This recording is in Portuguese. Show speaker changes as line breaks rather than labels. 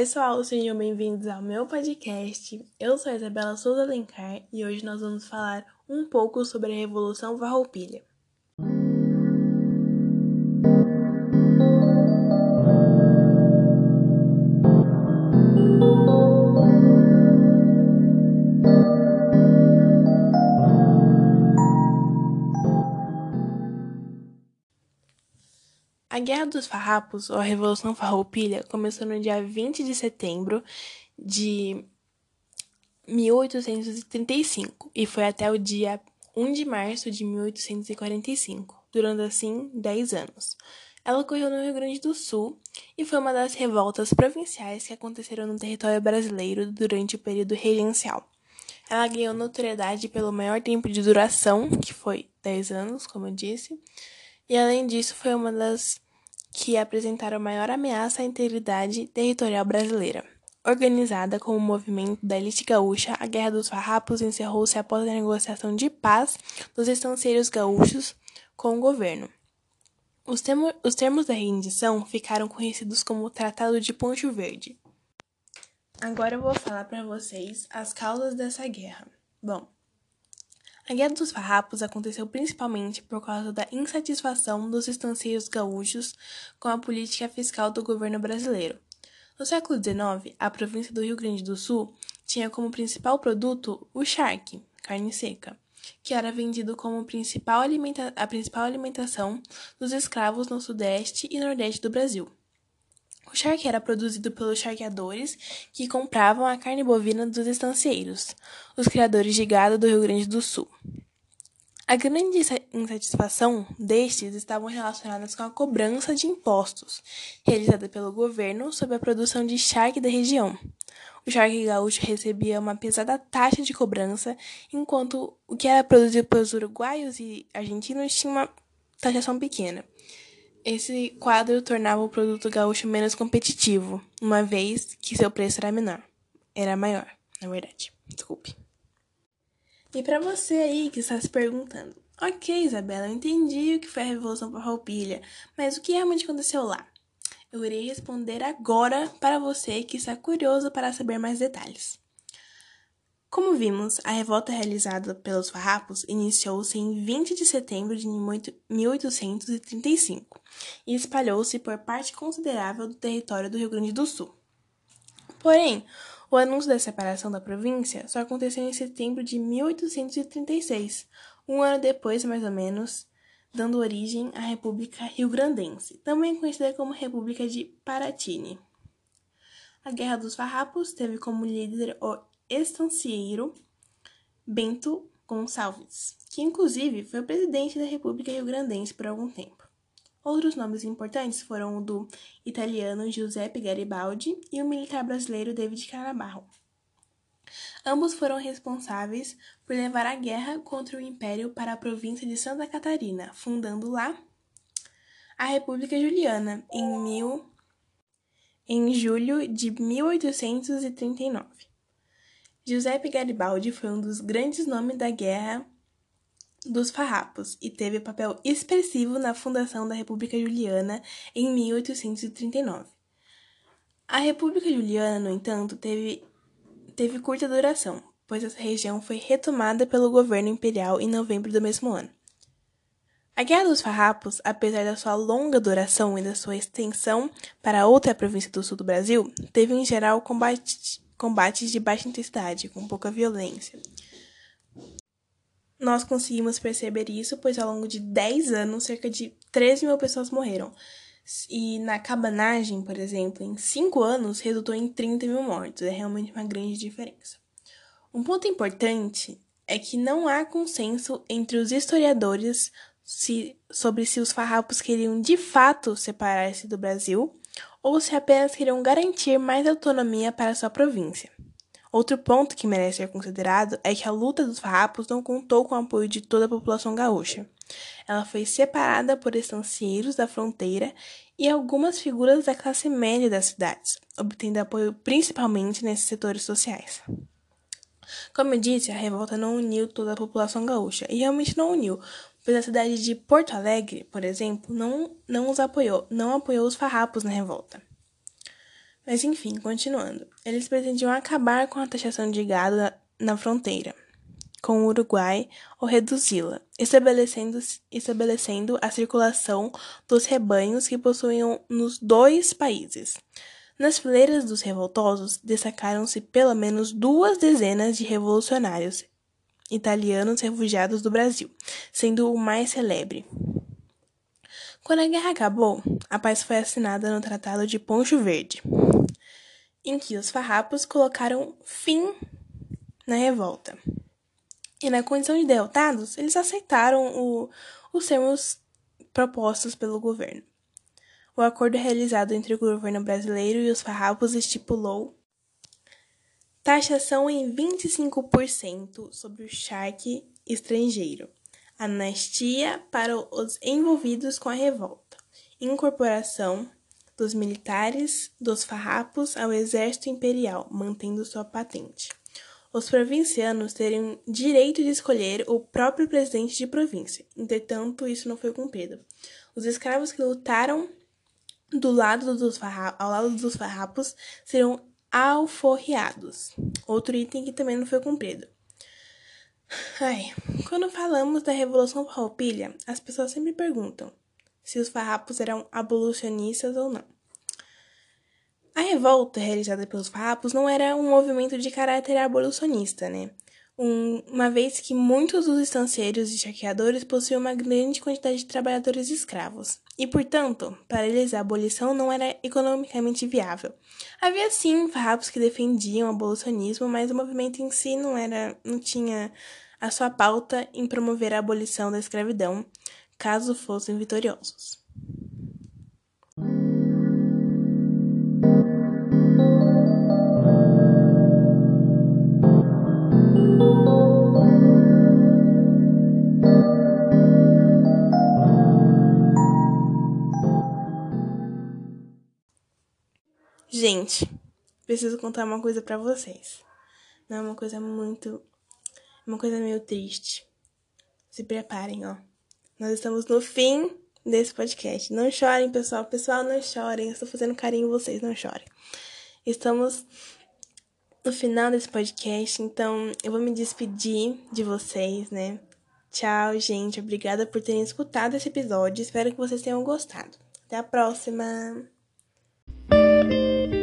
Pessoal, sejam bem-vindos ao meu podcast. Eu sou a Isabela Souza Alencar e hoje nós vamos falar um pouco sobre a Revolução Farroupilha. Guerra dos Farrapos, ou a Revolução Farroupilha, começou no dia 20 de setembro de 1835 e foi até o dia 1 de março de 1845, durando assim 10 anos. Ela ocorreu no Rio Grande do Sul e foi uma das revoltas provinciais que aconteceram no território brasileiro durante o período regencial. Ela ganhou notoriedade pelo maior tempo de duração, que foi 10 anos, como eu disse, e além disso foi uma das que apresentaram maior ameaça à integridade territorial brasileira. Organizada como um movimento da elite gaúcha, a Guerra dos Farrapos encerrou-se após a negociação de paz dos estanceiros gaúchos com o governo. Os, termo, os termos da rendição ficaram conhecidos como Tratado de Poncho Verde. Agora eu vou falar para vocês as causas dessa guerra. Bom, a Guerra dos Farrapos aconteceu principalmente por causa da insatisfação dos estancieiros gaúchos com a política fiscal do governo brasileiro. No século XIX, a província do Rio Grande do Sul tinha como principal produto o charque, carne seca, que era vendido como principal a principal alimentação dos escravos no sudeste e nordeste do Brasil. O charque era produzido pelos charqueadores que compravam a carne bovina dos estancieiros, os criadores de gado do Rio Grande do Sul. A grande insatisfação destes estavam relacionadas com a cobrança de impostos, realizada pelo governo sobre a produção de charque da região. O charque gaúcho recebia uma pesada taxa de cobrança, enquanto o que era produzido pelos uruguaios e argentinos tinha uma taxação pequena. Esse quadro tornava o produto gaúcho menos competitivo, uma vez que seu preço era menor. Era maior, na verdade. Desculpe. E para você aí que está se perguntando, ok, Isabela, eu entendi o que foi a Revolução Farroupilha, mas o que realmente aconteceu lá? Eu irei responder agora para você que está curioso para saber mais detalhes. Como vimos, a revolta realizada pelos farrapos iniciou-se em 20 de setembro de 1835 e espalhou-se por parte considerável do território do Rio Grande do Sul. Porém, o anúncio da separação da província só aconteceu em setembro de 1836, um ano depois, mais ou menos, dando origem à República Rio-Grandense, também conhecida como República de Paratini. A Guerra dos Farrapos teve como líder o estancieiro Bento Gonçalves, que inclusive foi o presidente da República Rio-Grandense por algum tempo. Outros nomes importantes foram o do italiano Giuseppe Garibaldi e o militar brasileiro David Canabarro. Ambos foram responsáveis por levar a guerra contra o Império para a província de Santa Catarina, fundando lá a República Juliana em, mil, em julho de 1839. Giuseppe Garibaldi foi um dos grandes nomes da Guerra dos Farrapos e teve papel expressivo na fundação da República Juliana em 1839. A República Juliana, no entanto, teve, teve curta duração, pois essa região foi retomada pelo governo imperial em novembro do mesmo ano. A Guerra dos Farrapos, apesar da sua longa duração e da sua extensão para outra província do sul do Brasil, teve em geral combate, combates de baixa intensidade, com pouca violência. Nós conseguimos perceber isso, pois ao longo de 10 anos, cerca de 13 mil pessoas morreram. E na cabanagem, por exemplo, em 5 anos, resultou em 30 mil mortos. É realmente uma grande diferença. Um ponto importante é que não há consenso entre os historiadores se, sobre se os farrapos queriam de fato separar-se do Brasil ou se apenas queriam garantir mais autonomia para sua província. Outro ponto que merece ser considerado é que a luta dos farrapos não contou com o apoio de toda a população gaúcha. Ela foi separada por estancieiros da fronteira e algumas figuras da classe média das cidades, obtendo apoio principalmente nesses setores sociais. Como eu disse, a revolta não uniu toda a população gaúcha, e realmente não uniu, pois a cidade de Porto Alegre, por exemplo, não, não os apoiou, não apoiou os farrapos na revolta. Mas enfim, continuando. Eles pretendiam acabar com a taxação de gado na, na fronteira com o Uruguai ou reduzi-la, estabelecendo, estabelecendo a circulação dos rebanhos que possuíam nos dois países. Nas fileiras dos revoltosos destacaram-se pelo menos duas dezenas de revolucionários italianos refugiados do Brasil, sendo o mais celebre. Quando a guerra acabou, a paz foi assinada no Tratado de Poncho Verde, em que os farrapos colocaram fim na revolta. E na condição de derrotados, eles aceitaram o, os termos propostos pelo governo. O acordo realizado entre o governo brasileiro e os farrapos estipulou taxação em 25% sobre o charque estrangeiro, anistia para os envolvidos com a revolta, incorporação dos militares dos farrapos ao exército imperial, mantendo sua patente os provincianos teriam direito de escolher o próprio presidente de província. Entretanto, isso não foi cumprido. Os escravos que lutaram do lado dos ao lado dos farrapos serão alforriados. Outro item que também não foi cumprido. Ai, quando falamos da Revolução Farroupilha, as pessoas sempre perguntam se os farrapos eram abolicionistas ou não. A revolta realizada pelos farrapos não era um movimento de caráter abolicionista, né? Um, uma vez que muitos dos estancieiros e chaqueadores possuíam uma grande quantidade de trabalhadores escravos, e, portanto, para eles a abolição não era economicamente viável. Havia sim farrapos que defendiam o abolicionismo, mas o movimento em si não era, não tinha a sua pauta em promover a abolição da escravidão, caso fossem vitoriosos. Gente, preciso contar uma coisa para vocês. Não é uma coisa muito. Uma coisa meio triste. Se preparem, ó. Nós estamos no fim desse podcast. Não chorem, pessoal. Pessoal, não chorem. Eu estou fazendo carinho em vocês, não chorem. Estamos no final desse podcast, então eu vou me despedir de vocês, né? Tchau, gente. Obrigada por terem escutado esse episódio. Espero que vocês tenham gostado. Até a próxima! thank you